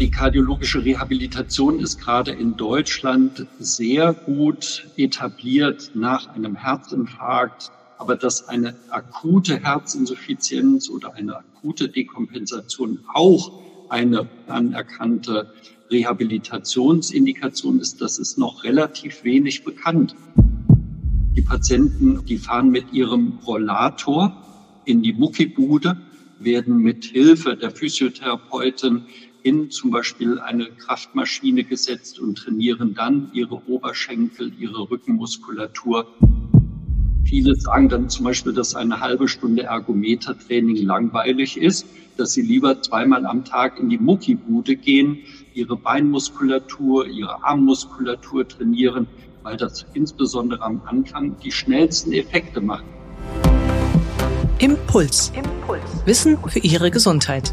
Die kardiologische Rehabilitation ist gerade in Deutschland sehr gut etabliert nach einem Herzinfarkt. Aber dass eine akute Herzinsuffizienz oder eine akute Dekompensation auch eine anerkannte Rehabilitationsindikation ist, das ist noch relativ wenig bekannt. Die Patienten, die fahren mit ihrem Rollator in die Muckibude, werden mit Hilfe der Physiotherapeutin in zum Beispiel eine Kraftmaschine gesetzt und trainieren dann ihre Oberschenkel, ihre Rückenmuskulatur. Viele sagen dann zum Beispiel, dass eine halbe Stunde Ergometertraining langweilig ist, dass sie lieber zweimal am Tag in die Muckibude gehen, ihre Beinmuskulatur, ihre Armmuskulatur trainieren, weil das insbesondere am Anfang die schnellsten Effekte macht. Impuls. Impuls. Wissen für Ihre Gesundheit.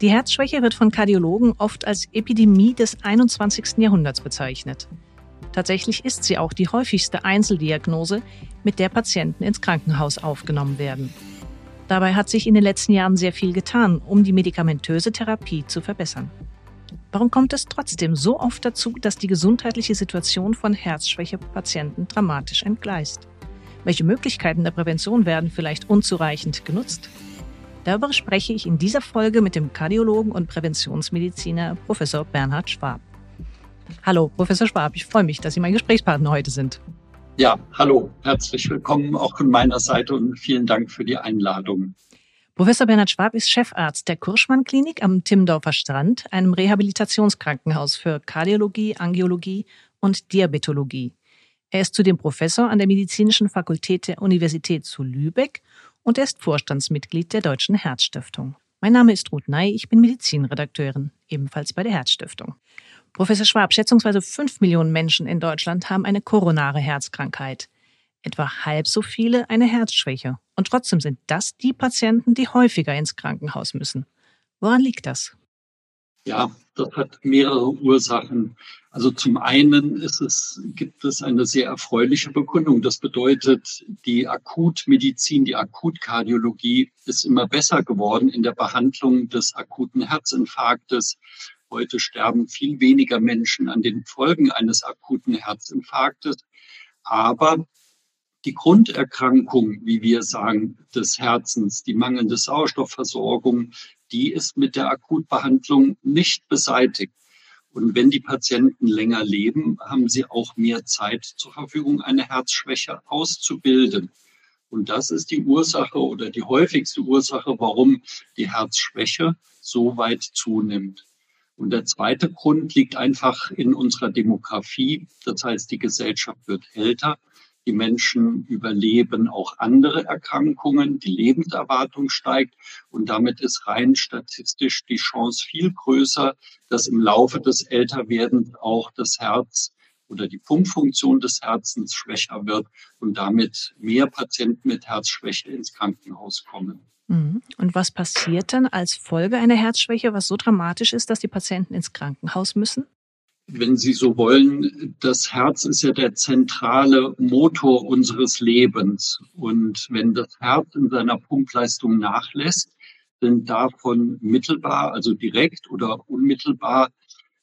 Die Herzschwäche wird von Kardiologen oft als Epidemie des 21. Jahrhunderts bezeichnet. Tatsächlich ist sie auch die häufigste Einzeldiagnose, mit der Patienten ins Krankenhaus aufgenommen werden. Dabei hat sich in den letzten Jahren sehr viel getan, um die medikamentöse Therapie zu verbessern. Warum kommt es trotzdem so oft dazu, dass die gesundheitliche Situation von Herzschwäche-Patienten dramatisch entgleist? Welche Möglichkeiten der Prävention werden vielleicht unzureichend genutzt? Darüber spreche ich in dieser Folge mit dem Kardiologen und Präventionsmediziner Professor Bernhard Schwab. Hallo, Professor Schwab, ich freue mich, dass Sie mein Gesprächspartner heute sind. Ja, hallo, herzlich willkommen auch von meiner Seite und vielen Dank für die Einladung. Professor Bernhard Schwab ist Chefarzt der Kurschmann Klinik am Timmendorfer Strand, einem Rehabilitationskrankenhaus für Kardiologie, Angiologie und Diabetologie. Er ist zudem Professor an der Medizinischen Fakultät der Universität zu Lübeck und er ist Vorstandsmitglied der Deutschen Herzstiftung. Mein Name ist Ruth Ney, ich bin Medizinredakteurin, ebenfalls bei der Herzstiftung. Professor Schwab, schätzungsweise fünf Millionen Menschen in Deutschland haben eine koronare Herzkrankheit. Etwa halb so viele eine Herzschwäche. Und trotzdem sind das die Patienten, die häufiger ins Krankenhaus müssen. Woran liegt das? Ja, das hat mehrere Ursachen. Also zum einen es, gibt es eine sehr erfreuliche Bekundung. Das bedeutet, die Akutmedizin, die Akutkardiologie ist immer besser geworden in der Behandlung des akuten Herzinfarktes. Heute sterben viel weniger Menschen an den Folgen eines akuten Herzinfarktes. Aber die Grunderkrankung, wie wir sagen, des Herzens, die mangelnde Sauerstoffversorgung, die ist mit der Akutbehandlung nicht beseitigt. Und wenn die Patienten länger leben, haben sie auch mehr Zeit zur Verfügung, eine Herzschwäche auszubilden. Und das ist die Ursache oder die häufigste Ursache, warum die Herzschwäche so weit zunimmt. Und der zweite Grund liegt einfach in unserer Demografie. Das heißt, die Gesellschaft wird älter die Menschen überleben auch andere Erkrankungen, die Lebenserwartung steigt und damit ist rein statistisch die Chance viel größer, dass im Laufe des Älterwerdens auch das Herz oder die Pumpfunktion des Herzens schwächer wird und damit mehr Patienten mit Herzschwäche ins Krankenhaus kommen. Mhm. Und was passiert dann als Folge einer Herzschwäche, was so dramatisch ist, dass die Patienten ins Krankenhaus müssen? Wenn Sie so wollen, das Herz ist ja der zentrale Motor unseres Lebens. Und wenn das Herz in seiner Pumpleistung nachlässt, sind davon mittelbar, also direkt oder unmittelbar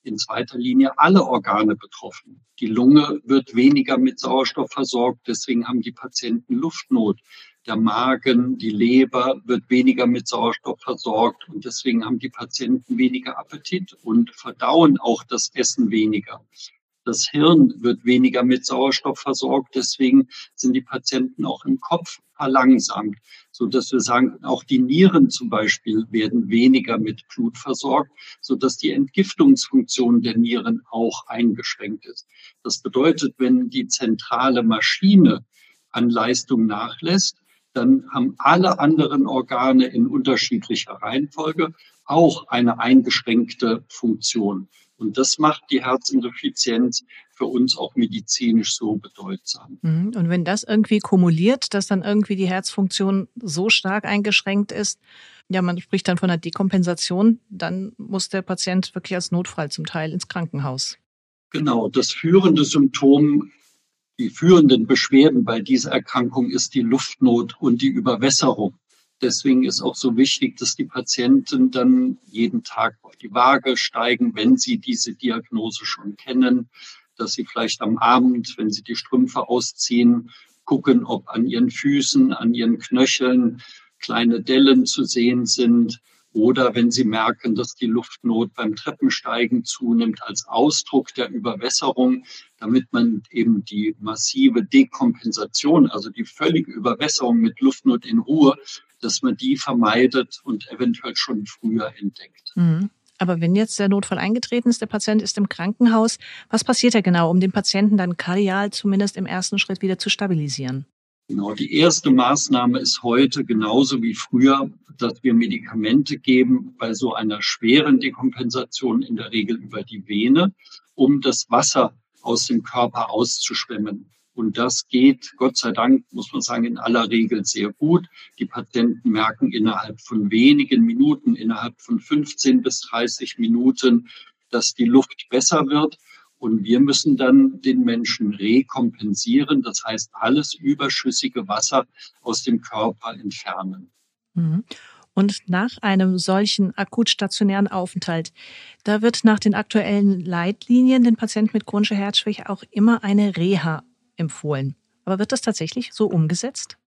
in zweiter Linie alle Organe betroffen. Die Lunge wird weniger mit Sauerstoff versorgt, deswegen haben die Patienten Luftnot der Magen, die Leber wird weniger mit Sauerstoff versorgt und deswegen haben die Patienten weniger Appetit und verdauen auch das Essen weniger. Das Hirn wird weniger mit Sauerstoff versorgt, deswegen sind die Patienten auch im Kopf verlangsamt, so dass wir sagen, auch die Nieren zum Beispiel werden weniger mit Blut versorgt, so dass die Entgiftungsfunktion der Nieren auch eingeschränkt ist. Das bedeutet, wenn die zentrale Maschine an Leistung nachlässt, dann haben alle anderen Organe in unterschiedlicher Reihenfolge auch eine eingeschränkte Funktion. Und das macht die Herzinsuffizienz für uns auch medizinisch so bedeutsam. Mhm. Und wenn das irgendwie kumuliert, dass dann irgendwie die Herzfunktion so stark eingeschränkt ist, ja, man spricht dann von einer Dekompensation, dann muss der Patient wirklich als Notfall zum Teil ins Krankenhaus. Genau, das führende Symptom, die führenden Beschwerden bei dieser Erkrankung ist die Luftnot und die Überwässerung. Deswegen ist auch so wichtig, dass die Patienten dann jeden Tag auf die Waage steigen, wenn sie diese Diagnose schon kennen, dass sie vielleicht am Abend, wenn sie die Strümpfe ausziehen, gucken, ob an ihren Füßen, an ihren Knöcheln kleine Dellen zu sehen sind oder wenn Sie merken, dass die Luftnot beim Treppensteigen zunimmt als Ausdruck der Überwässerung, damit man eben die massive Dekompensation, also die völlige Überwässerung mit Luftnot in Ruhe, dass man die vermeidet und eventuell schon früher entdeckt. Mhm. Aber wenn jetzt der Notfall eingetreten ist, der Patient ist im Krankenhaus, was passiert da genau, um den Patienten dann kardial zumindest im ersten Schritt wieder zu stabilisieren? Genau, die erste Maßnahme ist heute genauso wie früher, dass wir Medikamente geben bei so einer schweren Dekompensation in der Regel über die Vene, um das Wasser aus dem Körper auszuschwemmen. Und das geht, Gott sei Dank, muss man sagen, in aller Regel sehr gut. Die Patienten merken innerhalb von wenigen Minuten, innerhalb von 15 bis 30 Minuten, dass die Luft besser wird. Und wir müssen dann den Menschen rekompensieren, das heißt alles überschüssige Wasser aus dem Körper entfernen. Mhm. Und nach einem solchen akut stationären Aufenthalt, da wird nach den aktuellen Leitlinien den Patienten mit chronischer Herzschwäche auch immer eine Reha empfohlen. Aber wird das tatsächlich so umgesetzt?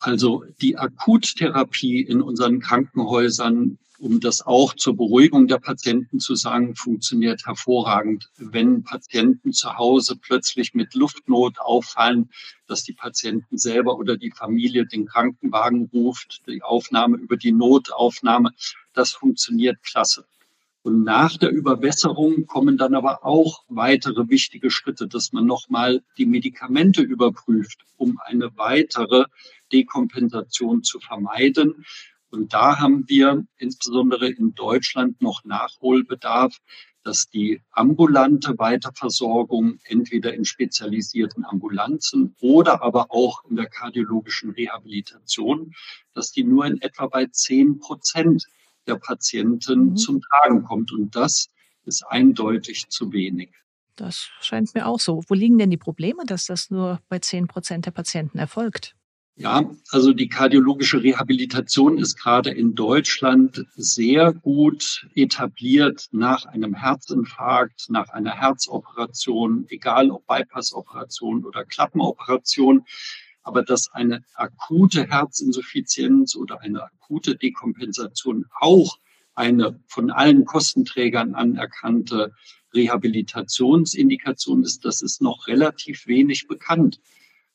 Also die Akuttherapie in unseren Krankenhäusern um das auch zur Beruhigung der Patienten zu sagen, funktioniert hervorragend. Wenn Patienten zu Hause plötzlich mit Luftnot auffallen, dass die Patienten selber oder die Familie den Krankenwagen ruft, die Aufnahme über die Notaufnahme, das funktioniert klasse. Und nach der Überwässerung kommen dann aber auch weitere wichtige Schritte, dass man nochmal die Medikamente überprüft, um eine weitere Dekompensation zu vermeiden. Und da haben wir insbesondere in Deutschland noch Nachholbedarf, dass die ambulante Weiterversorgung entweder in spezialisierten Ambulanzen oder aber auch in der kardiologischen Rehabilitation, dass die nur in etwa bei zehn Prozent der Patienten mhm. zum Tragen kommt. Und das ist eindeutig zu wenig. Das scheint mir auch so. Wo liegen denn die Probleme, dass das nur bei zehn Prozent der Patienten erfolgt? Ja, also die kardiologische Rehabilitation ist gerade in Deutschland sehr gut etabliert nach einem Herzinfarkt, nach einer Herzoperation, egal ob Bypassoperation oder Klappenoperation. Aber dass eine akute Herzinsuffizienz oder eine akute Dekompensation auch eine von allen Kostenträgern anerkannte Rehabilitationsindikation ist, das ist noch relativ wenig bekannt.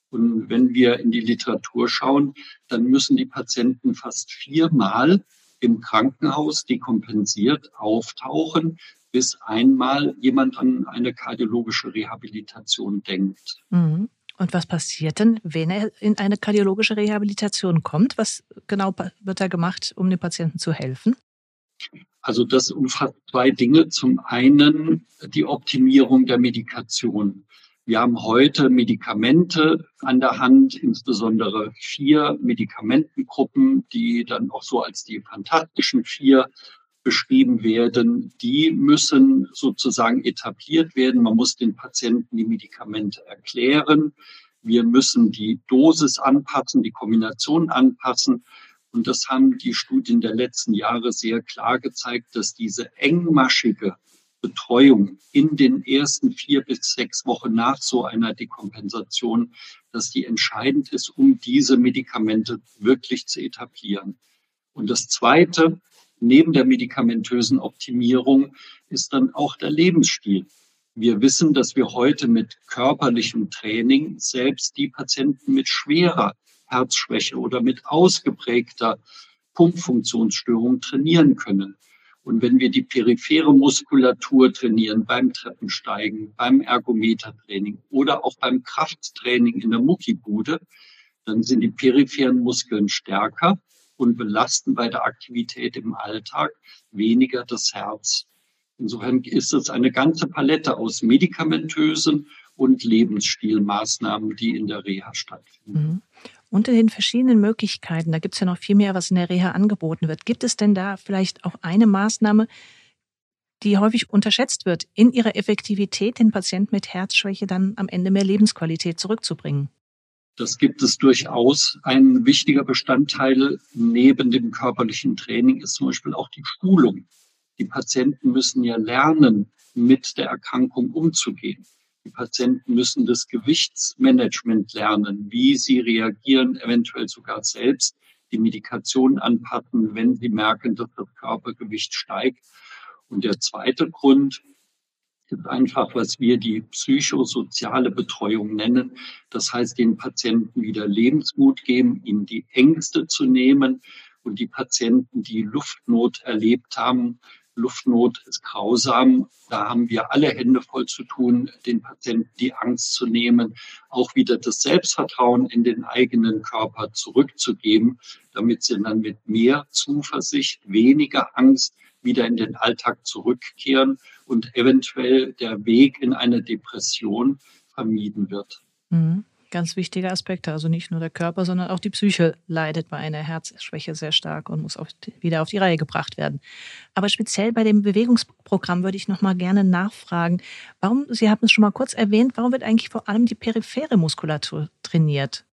Und wenn wir in die Literatur schauen, dann müssen die Patienten fast viermal im Krankenhaus dekompensiert auftauchen, bis einmal jemand an eine kardiologische Rehabilitation denkt. Mhm. Und was passiert denn, wenn er in eine kardiologische Rehabilitation kommt? Was genau wird da gemacht, um den Patienten zu helfen? Also das umfasst zwei Dinge. Zum einen die Optimierung der Medikation. Wir haben heute Medikamente an der Hand, insbesondere vier Medikamentengruppen, die dann auch so als die fantastischen vier beschrieben werden. Die müssen sozusagen etabliert werden. Man muss den Patienten die Medikamente erklären. Wir müssen die Dosis anpassen, die Kombination anpassen. Und das haben die Studien der letzten Jahre sehr klar gezeigt, dass diese engmaschige Betreuung in den ersten vier bis sechs Wochen nach so einer Dekompensation, dass die entscheidend ist, um diese Medikamente wirklich zu etablieren. Und das Zweite, neben der medikamentösen Optimierung, ist dann auch der Lebensstil. Wir wissen, dass wir heute mit körperlichem Training selbst die Patienten mit schwerer Herzschwäche oder mit ausgeprägter Pumpfunktionsstörung trainieren können. Und wenn wir die periphere Muskulatur trainieren beim Treppensteigen, beim Ergometertraining oder auch beim Krafttraining in der Muckibude, dann sind die peripheren Muskeln stärker und belasten bei der Aktivität im Alltag weniger das Herz. Insofern ist es eine ganze Palette aus medikamentösen und Lebensstilmaßnahmen, die in der Reha stattfinden. Mhm. Unter den verschiedenen Möglichkeiten, da gibt es ja noch viel mehr, was in der Reha angeboten wird. Gibt es denn da vielleicht auch eine Maßnahme, die häufig unterschätzt wird, in ihrer Effektivität den Patienten mit Herzschwäche dann am Ende mehr Lebensqualität zurückzubringen? Das gibt es durchaus. Ein wichtiger Bestandteil neben dem körperlichen Training ist zum Beispiel auch die Schulung. Die Patienten müssen ja lernen, mit der Erkrankung umzugehen. Die Patienten müssen das Gewichtsmanagement lernen, wie sie reagieren, eventuell sogar selbst die Medikation anpassen, wenn sie merken, dass das Körpergewicht steigt. Und der zweite Grund einfach, was wir die psychosoziale Betreuung nennen. Das heißt, den Patienten wieder Lebensmut geben, ihnen die Ängste zu nehmen und die Patienten, die Luftnot erlebt haben, Luftnot ist grausam. Da haben wir alle Hände voll zu tun, den Patienten die Angst zu nehmen, auch wieder das Selbstvertrauen in den eigenen Körper zurückzugeben, damit sie dann mit mehr Zuversicht, weniger Angst wieder in den Alltag zurückkehren und eventuell der Weg in eine Depression vermieden wird. Mhm ganz wichtige Aspekte. Also nicht nur der Körper, sondern auch die Psyche leidet bei einer Herzschwäche sehr stark und muss auf, wieder auf die Reihe gebracht werden. Aber speziell bei dem Bewegungsprogramm würde ich noch mal gerne nachfragen, warum, Sie haben es schon mal kurz erwähnt, warum wird eigentlich vor allem die periphere Muskulatur trainiert?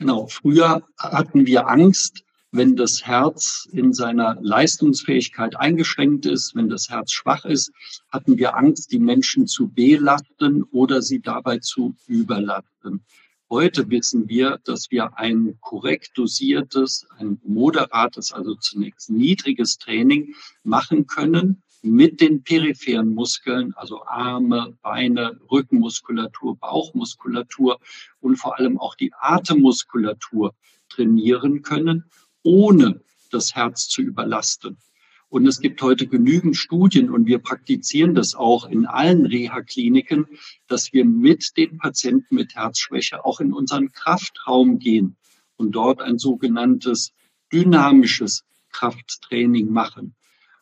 Genau, früher hatten wir Angst, wenn das Herz in seiner Leistungsfähigkeit eingeschränkt ist, wenn das Herz schwach ist, hatten wir Angst, die Menschen zu belasten oder sie dabei zu überlasten. Heute wissen wir, dass wir ein korrekt dosiertes, ein moderates, also zunächst niedriges Training machen können mit den peripheren Muskeln, also Arme, Beine, Rückenmuskulatur, Bauchmuskulatur und vor allem auch die Atemmuskulatur trainieren können ohne das Herz zu überlasten. Und es gibt heute genügend Studien und wir praktizieren das auch in allen Reha-Kliniken, dass wir mit den Patienten mit Herzschwäche auch in unseren Kraftraum gehen und dort ein sogenanntes dynamisches Krafttraining machen.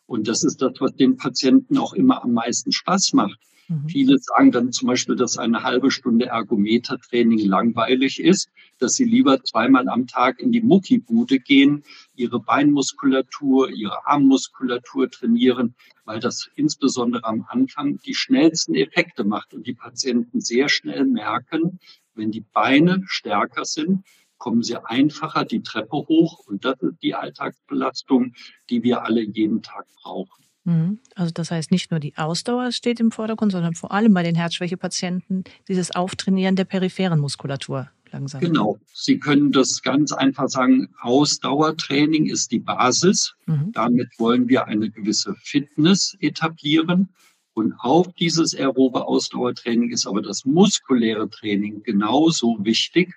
Und das ist das, was den Patienten auch immer am meisten Spaß macht. Mhm. Viele sagen dann zum Beispiel, dass eine halbe Stunde Ergometertraining langweilig ist, dass sie lieber zweimal am Tag in die Muckibude gehen, ihre Beinmuskulatur, ihre Armmuskulatur trainieren, weil das insbesondere am Anfang die schnellsten Effekte macht und die Patienten sehr schnell merken, wenn die Beine stärker sind, kommen sie einfacher die Treppe hoch und das ist die Alltagsbelastung, die wir alle jeden Tag brauchen. Mhm. Also das heißt, nicht nur die Ausdauer steht im Vordergrund, sondern vor allem bei den Herzschwächepatienten dieses Auftrainieren der peripheren Muskulatur langsam. Genau. Sie können das ganz einfach sagen, Ausdauertraining ist die Basis. Mhm. Damit wollen wir eine gewisse Fitness etablieren. Und auf dieses aerobe Ausdauertraining ist aber das muskuläre Training genauso wichtig.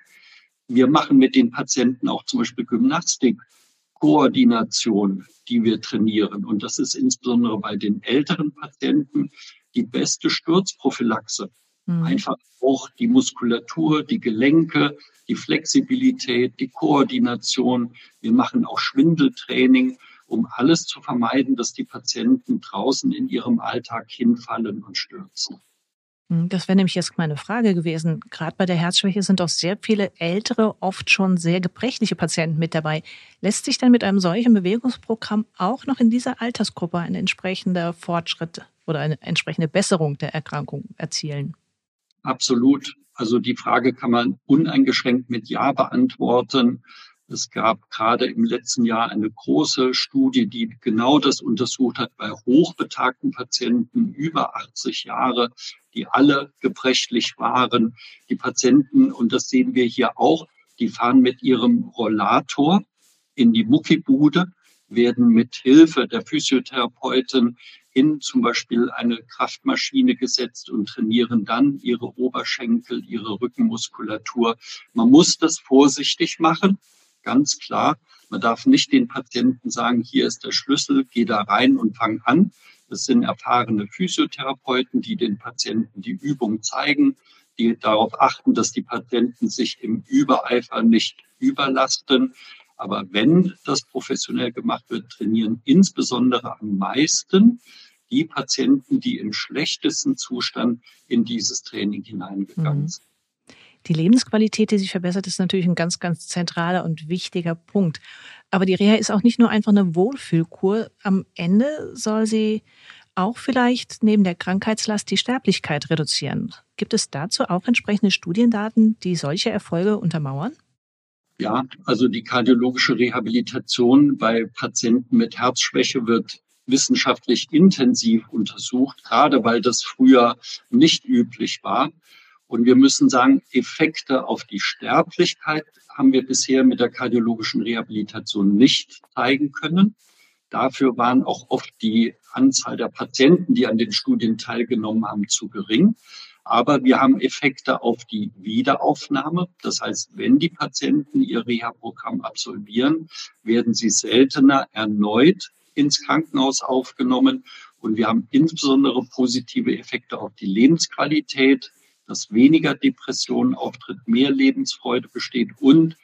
Wir machen mit den Patienten auch zum Beispiel Gymnastik Koordination, die wir trainieren. Und das ist insbesondere bei den älteren Patienten die beste Sturzprophylaxe. Mhm. Einfach auch die Muskulatur, die Gelenke, die Flexibilität, die Koordination. Wir machen auch Schwindeltraining, um alles zu vermeiden, dass die Patienten draußen in ihrem Alltag hinfallen und stürzen. Hm, das wäre nämlich jetzt meine Frage gewesen. Gerade bei der Herzschwäche sind auch sehr viele ältere, oft schon sehr gebrechliche Patienten mit dabei. Lässt sich denn mit einem solchen Bewegungsprogramm auch noch in dieser Altersgruppe ein entsprechender Fortschritt oder eine entsprechende Besserung der Erkrankung erzielen? Absolut. Also die Frage kann man uneingeschränkt mit Ja beantworten. Es gab gerade im letzten Jahr eine große Studie, die genau das untersucht hat bei hochbetagten Patienten über 80 Jahre, die alle gebrechlich waren. Die Patienten, und das sehen wir hier auch, die fahren mit ihrem Rollator in die Muckibude, werden mit Hilfe der Physiotherapeutin in zum Beispiel eine Kraftmaschine gesetzt und trainieren dann ihre Oberschenkel, ihre Rückenmuskulatur. Man muss das vorsichtig machen ganz klar. Man darf nicht den Patienten sagen, hier ist der Schlüssel, geh da rein und fang an. Das sind erfahrene Physiotherapeuten, die den Patienten die Übung zeigen, die darauf achten, dass die Patienten sich im Übereifer nicht überlasten. Aber wenn das professionell gemacht wird, trainieren insbesondere am meisten die Patienten, die im schlechtesten Zustand in dieses Training hineingegangen mhm. sind. Die Lebensqualität, die sich verbessert, ist natürlich ein ganz, ganz zentraler und wichtiger Punkt. Aber die Reha ist auch nicht nur einfach eine Wohlfühlkur. Am Ende soll sie auch vielleicht neben der Krankheitslast die Sterblichkeit reduzieren. Gibt es dazu auch entsprechende Studiendaten, die solche Erfolge untermauern? Ja, also die kardiologische Rehabilitation bei Patienten mit Herzschwäche wird wissenschaftlich intensiv untersucht, gerade weil das früher nicht üblich war. Und wir müssen sagen, Effekte auf die Sterblichkeit haben wir bisher mit der kardiologischen Rehabilitation nicht zeigen können. Dafür waren auch oft die Anzahl der Patienten, die an den Studien teilgenommen haben, zu gering. Aber wir haben Effekte auf die Wiederaufnahme. Das heißt, wenn die Patienten ihr Reha-Programm absolvieren, werden sie seltener erneut ins Krankenhaus aufgenommen. Und wir haben insbesondere positive Effekte auf die Lebensqualität, dass weniger Depressionen auftritt, mehr Lebensfreude besteht und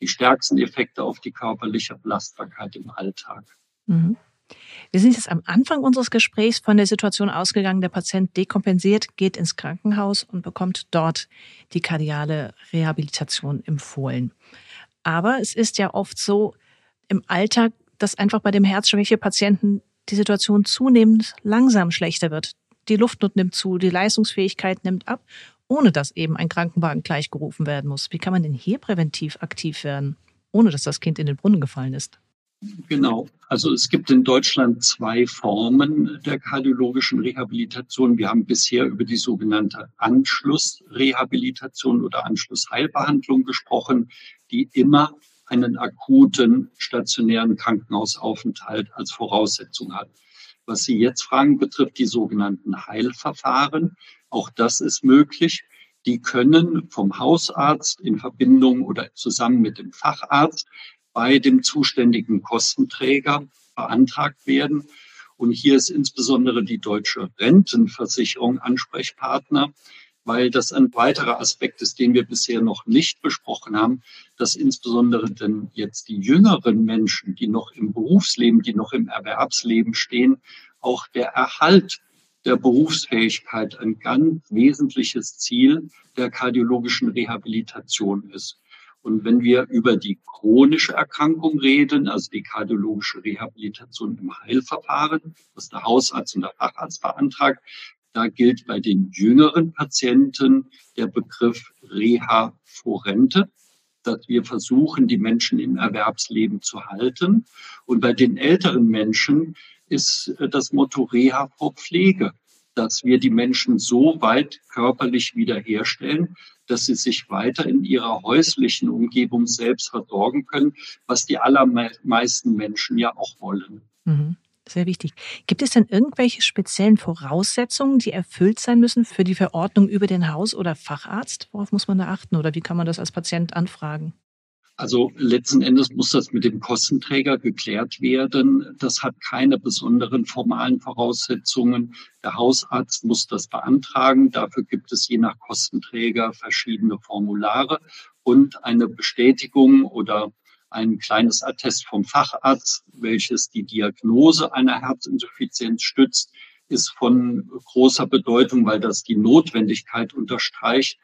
die stärksten Effekte auf die körperliche Belastbarkeit im Alltag. Mhm. Wir sind jetzt am Anfang unseres Gesprächs von der Situation ausgegangen, der Patient dekompensiert, geht ins Krankenhaus und bekommt dort die kardiale Rehabilitation empfohlen. Aber es ist ja oft so im Alltag, dass einfach bei dem Herzschwäche-Patienten die Situation zunehmend langsam schlechter wird. Die Luftnot nimmt zu, die Leistungsfähigkeit nimmt ab, ohne dass eben ein Krankenwagen gleichgerufen werden muss. Wie kann man denn hier präventiv aktiv werden, ohne dass das Kind in den Brunnen gefallen ist? Genau. Also es gibt in Deutschland zwei Formen der kardiologischen Rehabilitation. Wir haben bisher über die sogenannte Anschlussrehabilitation oder Anschlussheilbehandlung gesprochen, die immer einen akuten stationären Krankenhausaufenthalt als Voraussetzung hat. Was Sie jetzt fragen, betrifft die sogenannten Heilverfahren. Auch das ist möglich. Die können vom Hausarzt in Verbindung oder zusammen mit dem Facharzt bei dem zuständigen Kostenträger beantragt werden. Und hier ist insbesondere die deutsche Rentenversicherung Ansprechpartner, weil das ein weiterer Aspekt ist, den wir bisher noch nicht besprochen haben, dass insbesondere denn jetzt die jüngeren Menschen, die noch im Berufsleben, die noch im Erwerbsleben stehen, auch der Erhalt der Berufsfähigkeit ein ganz wesentliches Ziel der kardiologischen Rehabilitation ist. Und wenn wir über die chronische Erkrankung reden, also die kardiologische Rehabilitation im Heilverfahren, was der Hausarzt und der Facharzt beantragt, da gilt bei den jüngeren Patienten der Begriff Reha forente, dass wir versuchen, die Menschen im Erwerbsleben zu halten. Und bei den älteren Menschen ist das Motto Reha vor Pflege dass wir die Menschen so weit körperlich wiederherstellen, dass sie sich weiter in ihrer häuslichen Umgebung selbst versorgen können, was die allermeisten Menschen ja auch wollen. Mhm. Sehr wichtig. Gibt es denn irgendwelche speziellen Voraussetzungen, die erfüllt sein müssen für die Verordnung über den Haus- oder Facharzt? Worauf muss man da achten oder wie kann man das als Patient anfragen? Also letzten Endes muss das mit dem Kostenträger geklärt werden. Das hat keine besonderen formalen Voraussetzungen. Der Hausarzt muss das beantragen. Dafür gibt es je nach Kostenträger verschiedene Formulare und eine Bestätigung oder ein kleines Attest vom Facharzt, welches die Diagnose einer Herzinsuffizienz stützt, ist von großer Bedeutung, weil das die Notwendigkeit unterstreicht,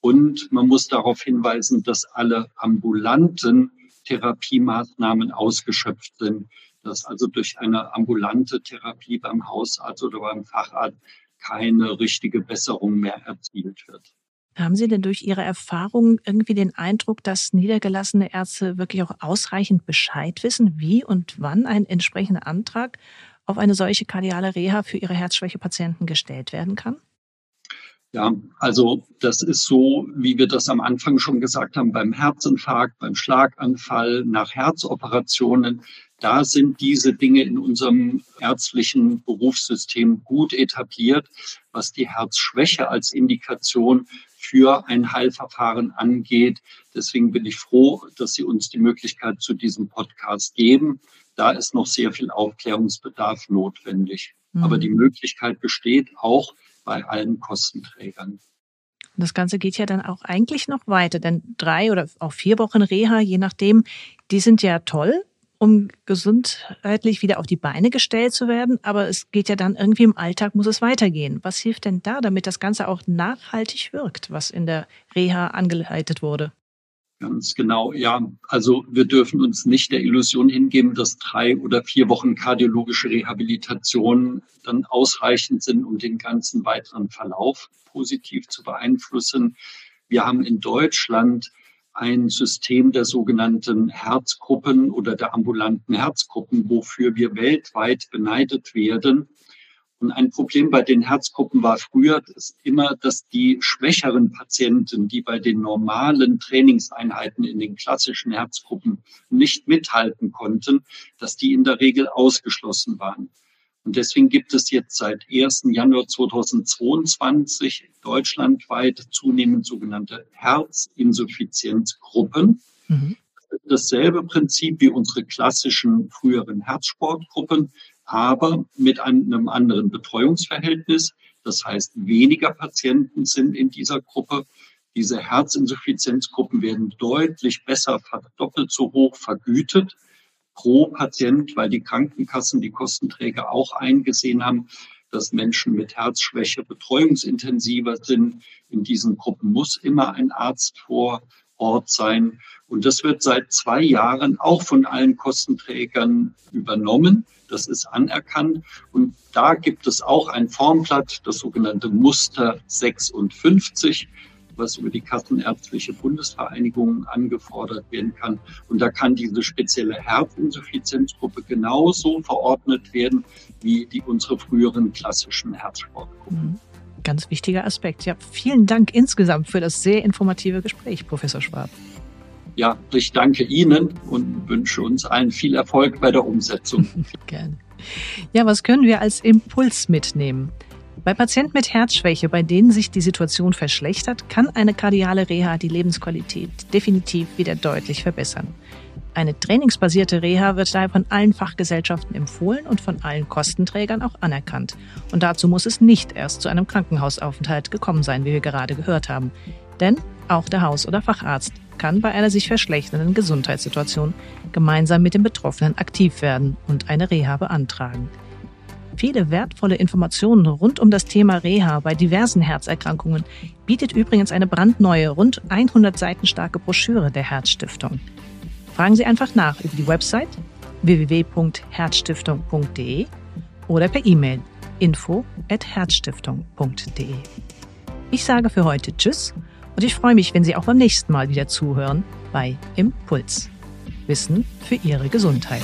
und man muss darauf hinweisen, dass alle ambulanten Therapiemaßnahmen ausgeschöpft sind, dass also durch eine ambulante Therapie beim Hausarzt oder beim Facharzt keine richtige Besserung mehr erzielt wird. Haben Sie denn durch Ihre Erfahrungen irgendwie den Eindruck, dass niedergelassene Ärzte wirklich auch ausreichend Bescheid wissen, wie und wann ein entsprechender Antrag auf eine solche kardiale Reha für Ihre Herzschwäche-Patienten gestellt werden kann? Ja, also das ist so, wie wir das am Anfang schon gesagt haben, beim Herzinfarkt, beim Schlaganfall, nach Herzoperationen. Da sind diese Dinge in unserem ärztlichen Berufssystem gut etabliert, was die Herzschwäche als Indikation für ein Heilverfahren angeht. Deswegen bin ich froh, dass Sie uns die Möglichkeit zu diesem Podcast geben. Da ist noch sehr viel Aufklärungsbedarf notwendig. Mhm. Aber die Möglichkeit besteht auch, bei allen Kostenträgern. Das Ganze geht ja dann auch eigentlich noch weiter, denn drei oder auch vier Wochen Reha, je nachdem, die sind ja toll um gesundheitlich wieder auf die Beine gestellt zu werden. Aber es geht ja dann irgendwie im Alltag, muss es weitergehen. Was hilft denn da, damit das Ganze auch nachhaltig wirkt, was in der Reha angeleitet wurde? Ganz genau, ja. Also wir dürfen uns nicht der Illusion hingeben, dass drei oder vier Wochen kardiologische Rehabilitation dann ausreichend sind, um den ganzen weiteren Verlauf positiv zu beeinflussen. Wir haben in Deutschland ein System der sogenannten Herzgruppen oder der ambulanten Herzgruppen, wofür wir weltweit beneidet werden. Und ein Problem bei den Herzgruppen war früher ist immer, dass die schwächeren Patienten, die bei den normalen Trainingseinheiten in den klassischen Herzgruppen nicht mithalten konnten, dass die in der Regel ausgeschlossen waren. Und deswegen gibt es jetzt seit 1. Januar 2022 deutschlandweit zunehmend sogenannte Herzinsuffizienzgruppen. Mhm. Dasselbe Prinzip wie unsere klassischen früheren Herzsportgruppen, aber mit einem anderen Betreuungsverhältnis. Das heißt, weniger Patienten sind in dieser Gruppe. Diese Herzinsuffizienzgruppen werden deutlich besser, doppelt so hoch vergütet pro Patient, weil die Krankenkassen, die Kostenträger auch eingesehen haben, dass Menschen mit Herzschwäche betreuungsintensiver sind. In diesen Gruppen muss immer ein Arzt vor Ort sein. Und das wird seit zwei Jahren auch von allen Kostenträgern übernommen. Das ist anerkannt. Und da gibt es auch ein Formblatt, das sogenannte Muster 56 was über die Kassenärztliche Bundesvereinigung angefordert werden kann. Und da kann diese spezielle Herzinsuffizienzgruppe genauso verordnet werden wie die unsere früheren klassischen Herzsportgruppen. Mhm. Ganz wichtiger Aspekt. Ja, vielen Dank insgesamt für das sehr informative Gespräch, Professor Schwab. Ja, ich danke Ihnen und wünsche uns allen viel Erfolg bei der Umsetzung. Gerne. Ja, was können wir als Impuls mitnehmen? Bei Patienten mit Herzschwäche, bei denen sich die Situation verschlechtert, kann eine kardiale Reha die Lebensqualität definitiv wieder deutlich verbessern. Eine trainingsbasierte Reha wird daher von allen Fachgesellschaften empfohlen und von allen Kostenträgern auch anerkannt. Und dazu muss es nicht erst zu einem Krankenhausaufenthalt gekommen sein, wie wir gerade gehört haben. Denn auch der Haus- oder Facharzt kann bei einer sich verschlechternden Gesundheitssituation gemeinsam mit dem Betroffenen aktiv werden und eine Reha beantragen. Viele wertvolle Informationen rund um das Thema Reha bei diversen Herzerkrankungen bietet übrigens eine brandneue, rund 100 Seiten starke Broschüre der Herzstiftung. Fragen Sie einfach nach über die Website www.herzstiftung.de oder per E-Mail info@herzstiftung.de. Ich sage für heute Tschüss und ich freue mich, wenn Sie auch beim nächsten Mal wieder zuhören bei Impuls. Wissen für Ihre Gesundheit.